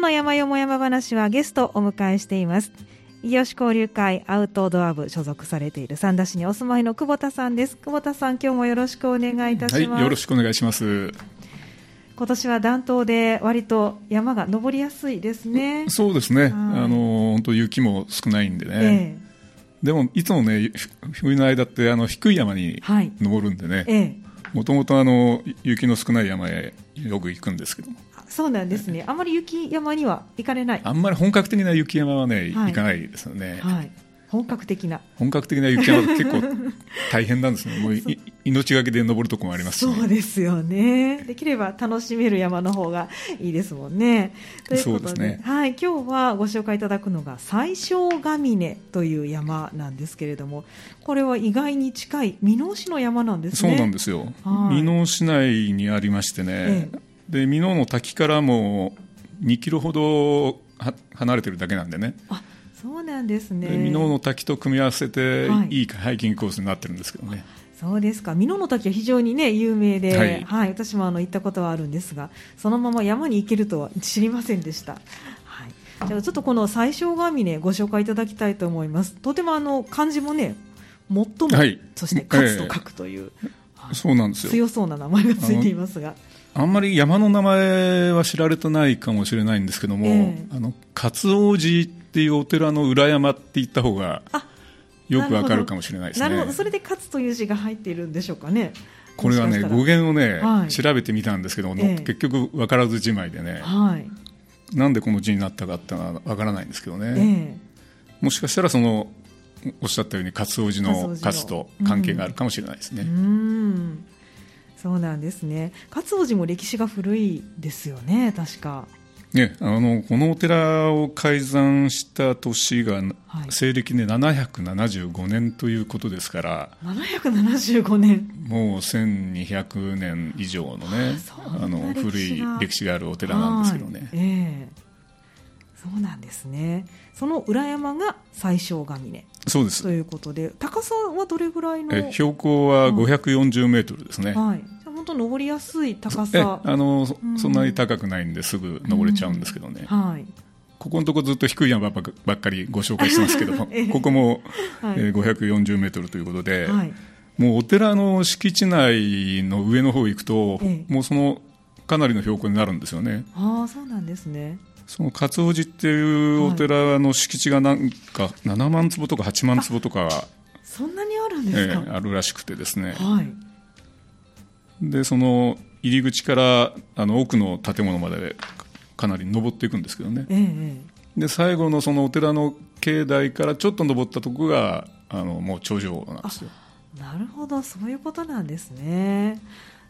日の山よも山話はゲストをお迎えしています。異業種交流会アウトドア部所属されている三田市にお住まいの久保田さんです。久保田さん今日もよろしくお願いいたします、はい、よろしくお願いします。今年は暖冬で割と山が登りやすいですね。そうですね、あの本当雪も少ないんでね、ええ、でもいつもね冬の間ってあの低い山に登るんでね、もともと雪の少ない山へよく行くんですけどもそうなんですね、あまり雪山には行かれない？あんまり本格的な雪山はね、はい、行かないですよね、はい、本格的な。本格的な雪山結構大変なんですね。もう命がけで登るとこもあります、ね、そうですよね。できれば楽しめる山の方がいいですもんね。ということで、ね、はい、今日はご紹介いただくのが最小ヶ峰という山なんですけれどもこれは意外に近い箕面市の山なんですね。そうなんですよ。箕面市内にありましてね、ええで箕面の滝からも2キロほど離れてるだけなんでね。あそうなんですね。箕面の滝と組み合わせて、はい、いいハイキングコースになってるんですけどね。そうですか。箕面の滝は非常に、ね、有名で、はい、はい、私もあの行ったことはあるんですがそのまま山に行けるとは知りませんでした。はい、じゃあちょっとこの最小が峰ご紹介いただきたいと思います。とてもあの漢字もね最も、はい、そして勝つと書くという、えー、そうなんですよ。強そうな名前がついていますが。あんまり山の名前は知られてないかもしれないんですけども、えー、あの勝王寺っていうお寺の裏山って言った方がよくわかるかもしれないですね。なるほど、それで勝という字が入っているんでしょうかね。これはね語源をね、はい、調べてみたんですけど、えー、結局分からずじまいでね、はい、なんでこの字になったかってのは分からないんですけどね、えー、もしかしたらそのおっしゃったように勝王寺の勝と関係があるかもしれないですね。うんそうなんですね。勝王寺も歴史が古いですよね確か。ね、あのこのお寺を開山した年が、西暦で775年ということですから。775年。もう1200年以上のねあの古い歴史があるお寺なんですけどね、えー、そうなんですね。その裏山が最小ヶ峰。そうです。ということで高さはどれぐらいの？標高は540メートルですね、はい。本当登りやすい高さ。あの、うん、そんなに高くないんですぐ登れちゃうんですけどね、うん、はい。ここのところずっと低い山ばっかりご紹介してますけども、えここも、はい。えー、540メートルということで、はい、もうお寺の敷地内の上の方行くと、えもうそのかなりの標高になるんですよね。ああそうなんですね。その勝尾寺っていうお寺の敷地がなんか7万坪とか8万坪とかそんなにあるんですか、えー、あるらしくてですね、はい、でその入り口からあの奥の建物までかなり登っていくんですけどね、ええ、で最後のそのお寺の境内からちょっと登ったところがあのもう頂上なんですよ。なるほど。そういうことなんですね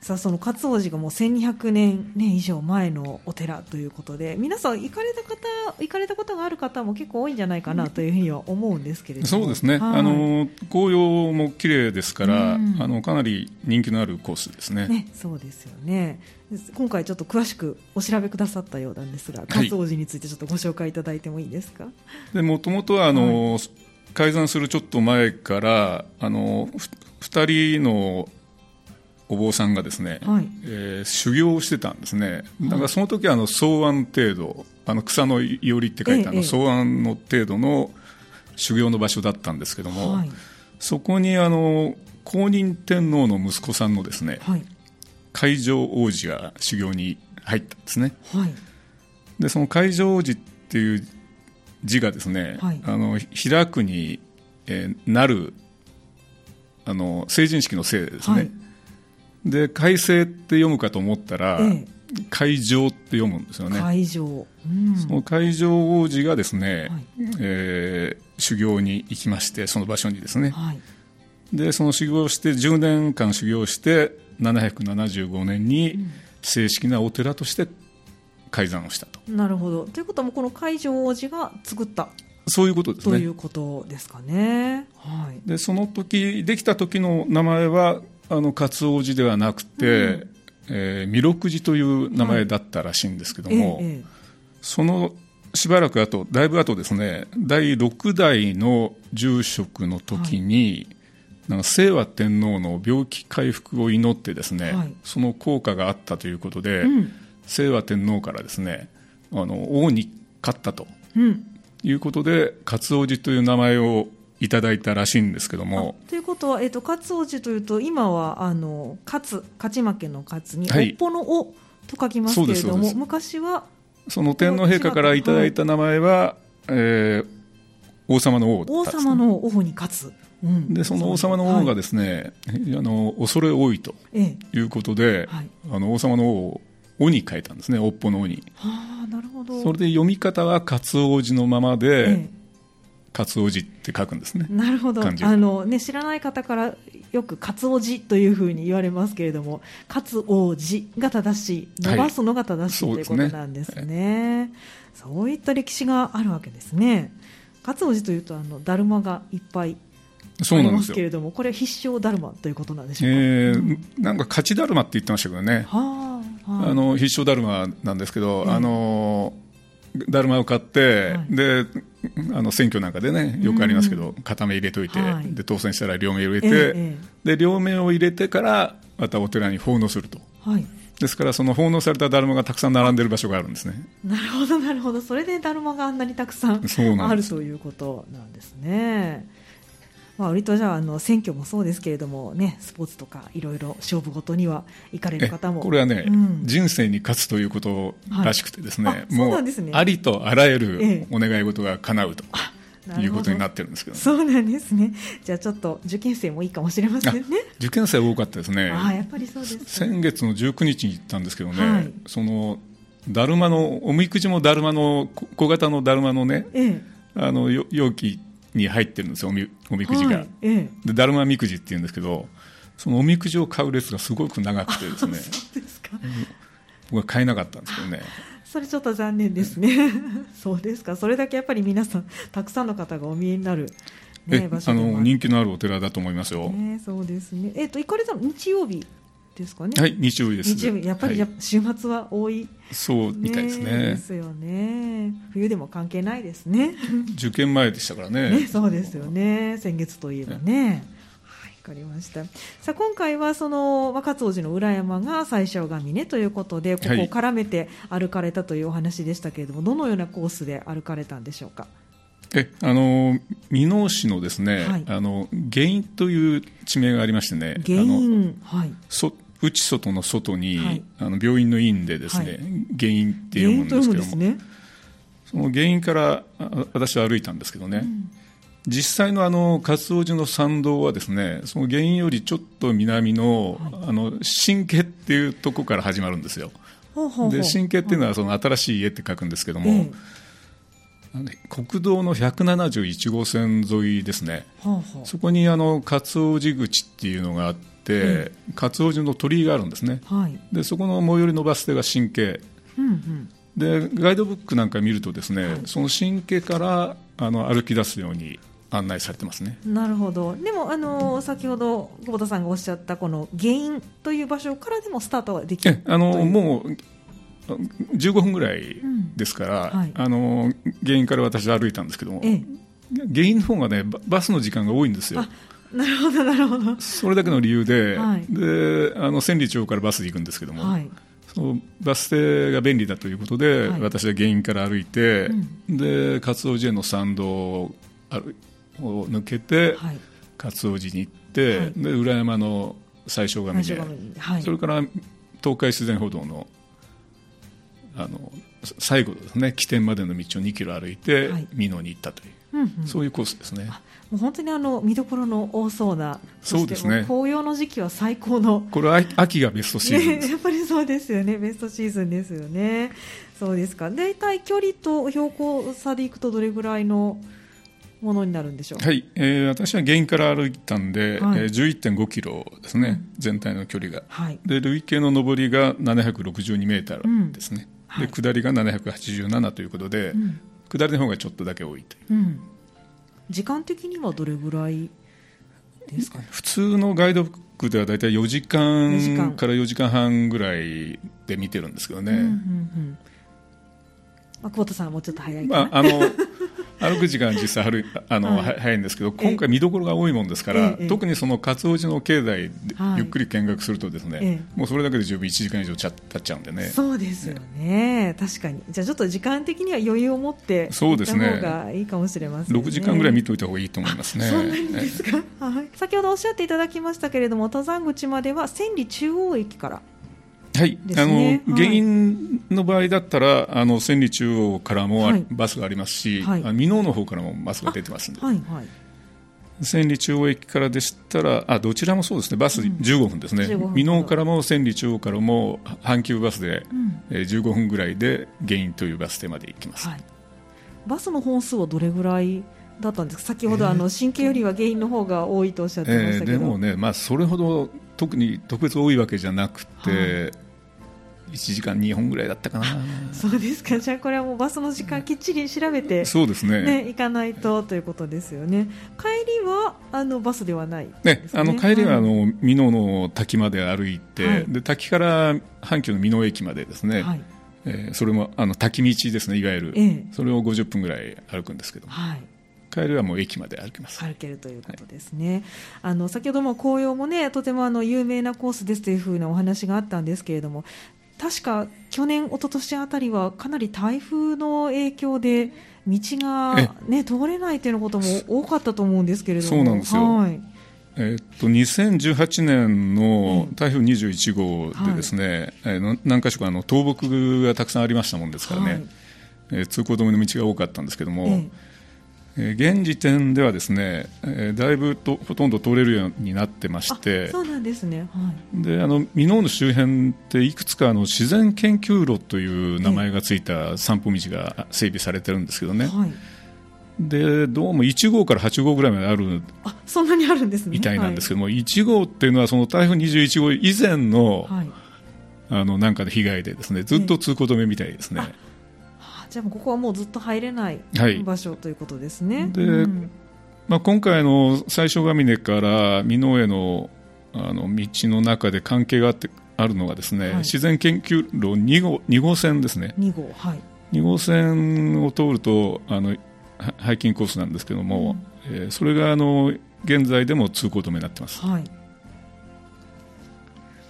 さあその勝王寺がもう1200年、ね、以上前のお寺ということで皆さん行かれた方行かれたことがある方も結構多いんじゃないかなというふうには思うんですけれども。そうですね、はい、あの紅葉も綺麗ですから、うん、あのかなり人気のあるコースですね。ねそうですよね。今回ちょっと詳しくお調べくださったようなんですが勝王寺についてちょっとご紹介いただいてもいいですか？もともとはあの、はい、改ざんするちょっと前からあの2人のお坊さんがですね、はい、えー、修行をしてたんですね。だからその時はあの草案程度あの草のいおりって書いてあの草案の程度の修行の場所だったんですけども、はい、そこにあの公認天皇の息子さんのですね、はい、海上王子が修行に入ったんですね、はい、でその海上王子っていう字がですね、はい、あの開くに、えー、なるあの成人式のせいですね、で改正って読むかと思ったら、ええ、会場って読むんですよね。会場、うん、その会場王子がですね、はい、えー、修行に行きましてその場所にですね、はい、でその修行して10年間修行して775年に正式なお寺として改ざんをしたと。なるほど。ということはもうこの会場王子が作った。そういうことですね。ということですかね。はい、でその時できた時の名前はあの勝王寺ではなくて、うん、えー、弥勒寺という名前だったらしいんですけども、はいええ、そのしばらく後だいぶ後ですね第6代の住職の時に、はい。なんか清和天皇の病気回復を祈ってですね、はい、その効果があったということで、うん、清和天皇からですねあの王に勝ったと、うん、いうことで勝王子という名前をいただいたらしいんですけども。ということは、えーと、勝王子というと今はあの勝勝ち負けの勝に、はい、おっぽのおと書きますけれども昔はその天皇陛下からいただいた名前は、はい、えー、王様の王、ね、王様の王に勝つ。うん、でその王様の王がですね、はい、あの恐れ多いということで、ええはい、あの王様の王を王に変えたんですね、おっぽの王に。はあ、なるほど。それで読み方は勝王子のままで、ええ勝王子って書くんですね。なるほど。あのね知らない方からよく勝王子というふうに言われますけれども、勝王子が正しい、伸ばすのが正しい、はい、ということなんですね。そういった歴史があるわけですね。勝王子というとあのだるまがいっぱいありますけれども、これ必勝だるまということなんでしょうか？えー、うん、なんか勝ちだるまって言ってましたけどね。はあ、はあ、あの必勝だるまなんですけど、えー、あのだるまを買って、はい、であの選挙なんかでねよくありますけど、片目入れといて、はい、で当選したら両目入れて、えー、で両目を入れてからまたお寺に奉納すると。はい。ですからその奉納されただるまがたくさん並んでる場所があるんですね。なるほどなるほど。それでだるまがあんなにたくさんあるということなんですねまあ、割とじゃああの選挙もそうですけれども、ね、スポーツとかいろいろ勝負ごとには行かれる方も。これはね、うん、人生に勝つということらしくてですね、はい、もう、ね、ありとあらゆるお願い事が叶うと。いうことになってるんですけど、ね、そうなんですね。じゃあちょっと受験生もいいかもしれませんね。受験生多かったですね。あやっぱりそうです、ね、先月の19日に行ったんですけどね、はい、そのだるまのおみくじもだるまの小型のだるまのね、ええ、あの容器に入ってるんですよおみおみくじが、はいええ、でだるまみくじっていうんですけどそのおみくじを買う列がすごく長くてですね。そうですか、僕は買えなかったんですけどね。それちょっと残念ですね。そうですか。それだけやっぱり皆さんたくさんの方がお見えになるね、あの人気のあるお寺だと思いますよ。ね、そうですね。えっ、ー、と行かれたの日曜日ですかね。はい、日曜日です。日曜日やっぱり、はい、週末は多い。そうみたいですね。ですよね。冬でも関係ないですね。受験前でしたからね。ねそうですよね。先月といえばね。わかりましたさあ今回はその若津王子の裏山が最小神ねということでここを絡めて歩かれたというお話でしたけれども、はい、どのようなコースで歩かれたんでしょうか？えあの箕面市のですね、はい、あの原因という地名がありましてね原因はい。そ内外の外に、はい、あの病院の院でですね、はい、原因って読むんですけども、ね、その原因から私は歩いたんですけどね、うん、実際のあの勝王寺の参道はですねその原因よりちょっと南の,、あの神家っていうとこから始まるんですよ。で神家っていうのはその新しい家って書くんですけども、国道の171号線沿いですね、そこにあの勝王寺口っていうのがあって、勝王寺の鳥居があるんですね、はい、でそこの最寄りのバス停が神経、うんうん、でガイドブックなんか見るとですね、はい、その神経からあの歩き出すように案内されてますね。なるほど。でもあの先ほど久保田さんがおっしゃったこの原因という場所からでもスタートができるあのもう15分ぐらいですから、うんはい、あの原因から私歩いたんですけども、ええ、原因の方がねバスの時間が多いんですよ。なるほどなるほど。それだけの理由ではい、であの千里町からバスで行くんですけども、はい、そのバス停が便利だということで、はい、私は原因から歩いて、うん、で勝王寺への参道を抜けて、勝王寺に行って、で裏山の最小神で、それから東海自然歩道のあの最後ですね起点までの道を2キロ歩いて美濃に行ったという、うんうん、そういうコースですね。もう本当にあの見どころの多そうな、そうですね。紅葉の時期は最高の。これは 秋がベストシーズン、ね、やっぱりそうですよね。ベストシーズンですよね。そうですか。大体距離と標高差でいくとどれぐらいのものになるんでしょう？はい。えー、私は原因から歩いたんで、はい、えー、11.5キロですね、うん。全体の距離が。はい。で累計の上りが762メーターですね。うんはい、で下りが787ということで、うん、下りの方がちょっとだけ多いという、うん、時間的にはどれぐらいですか、ね、普通のガイドブックでは大体4時間から4時間半ぐらいで見てるんですけどね、うんうんうん。まあ、久保田さんはもうちょっと早いかな、まあ、あの 歩く時間実際歩 あの、はい、早いんですけど今回見どころが多いもんですから、特にその勝尾寺の境内ゆっくり見学するとですね、もうそれだけで十分1時間以上経っちゃうんでね。そうですよね。確かに。じゃあちょっと時間的には余裕を持ってそうですね方がいいかもしれませんね。6時間ぐらい見といた方がいいと思いますね。そうなんですか、はい、先ほどおっしゃっていただきましたけれども登山口までは千里中央駅からはい、あの、原因の場合だったら、あの千里中央からもバスがありますし、はい、箕面の方からもバスが出てますんで、はいはい、千里中央駅からでしたら、あどちらもそうですね、バス15分ですね、箕、面、からも千里中央からも阪急バスで、うん、えー、15分ぐらいで原因というバス停まで行きます、はい、バスの本数はどれぐらいだったんですか、先ほど、あの神経よりは原因の方が多いとおっしゃってましたけど、えー、でもね、まあ、それほど特に特別多いわけじゃなくて、1時間2本ぐらいだったかな。そうですか。じゃあこれはもうバスの時間きっちり調べて、そうですね。ね行かないとということですよね。帰りはあのバスではないね、ね、あの帰りはあの美濃の滝まで歩いて、はい、で滝から阪急の美濃駅までですね、はい。えー、それもあの滝道ですねいわゆる、ええ、それを50分ぐらい歩くんですけど。はい。帰りはもう駅まで歩きます。歩けるということですね、はい、あの先ほども紅葉もねとてもあの有名なコースですというふうなお話があったんですけれども確か去年、一昨年あたりはかなり台風の影響で道が、ね、通れないということも多かったと思うんですけれども。そうなんですよ、はい。えっと2018年の台風21号でですね、はい、何か所かあの倒木がたくさんありましたもんですからね、はい、えー、通行止めの道が多かったんですけども、ええ現時点ではですね、えー、だいぶとほとんど通れるようになってましてそうなんですね、はい、であの箕面の周辺っていくつかの自然研究路という名前がついた散歩道が整備されてるんですけどね、はい、でどうも1号から8号ぐらいまであるあそんなにあるんですね。みたいなんですけども、はい、1号っていうのはその台風21号以前の,、はい、あのなんかの被害でですねずっと通行止めみたいですね。じゃあここはもうずっと入れない場所、ということですね。で、うん、まあ、今回の最小ヶ峰から美濃へのあの道の中で関係があってあるのがですね、はい、自然研究路2号 ,2 号線ですね。2号,、はい、2号線を通るとあのハイキングコースなんですけども、うん、えー、それがあの現在でも通行止めになってます、はい、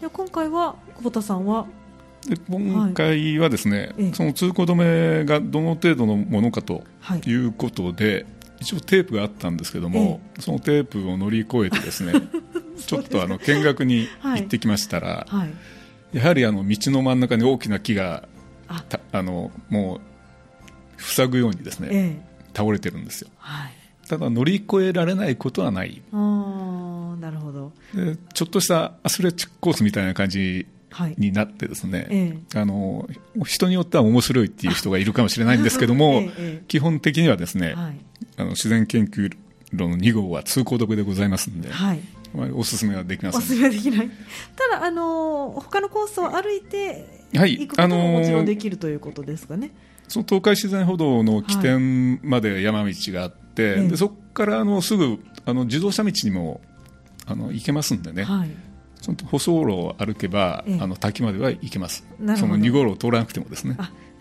で今回は久保田さんはで今回はですね、はい、その通行止めがどの程度のものかとい。うことで、はい、一応テープがあったんですけども、そのテープを乗り越えてですね ちょっとあの見学に行ってきましたら、はい、やはりあの道の真ん中に大きな木があ。のもう塞ぐようにですね、ええ、倒れてるんですよ、はい、ただ乗り越えられないことはない。なるほど。でちょっとしたアスレチックコースみたいな感じになってですね、ええ、あの人によっては面白いっていう人がいるかもしれないんですけども、え、基本的にはですね、はい、あの自然研究路の2号は通行止めでございますので、はい、おすすめはできません。おすすめはできない。ただあの他のコースを歩いて行くことももちろんできるということですかね、その東海自然歩道の起点まで山道があって、はい、でそこからあのすぐあの自動車道にもあの行けますんでね、はい、その舗装路を歩けば、ええ、あの滝までは行けます。その2号路を通らなくてもですね。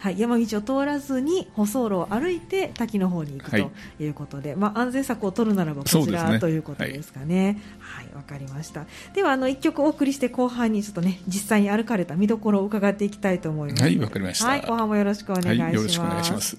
はい、山道を通らずに舗装路を歩いて滝の方に行くとい。うことで、はい、まあ、安全策を取るならばこちら、ね、ということですかね。はい。わ、かりました。ではあの1曲お送りして後半にちょっとね実際に歩かれた見どころを伺っていきたいと思います。はいわかりました、はい、後半もよろしくお願いします。よろしくお願いします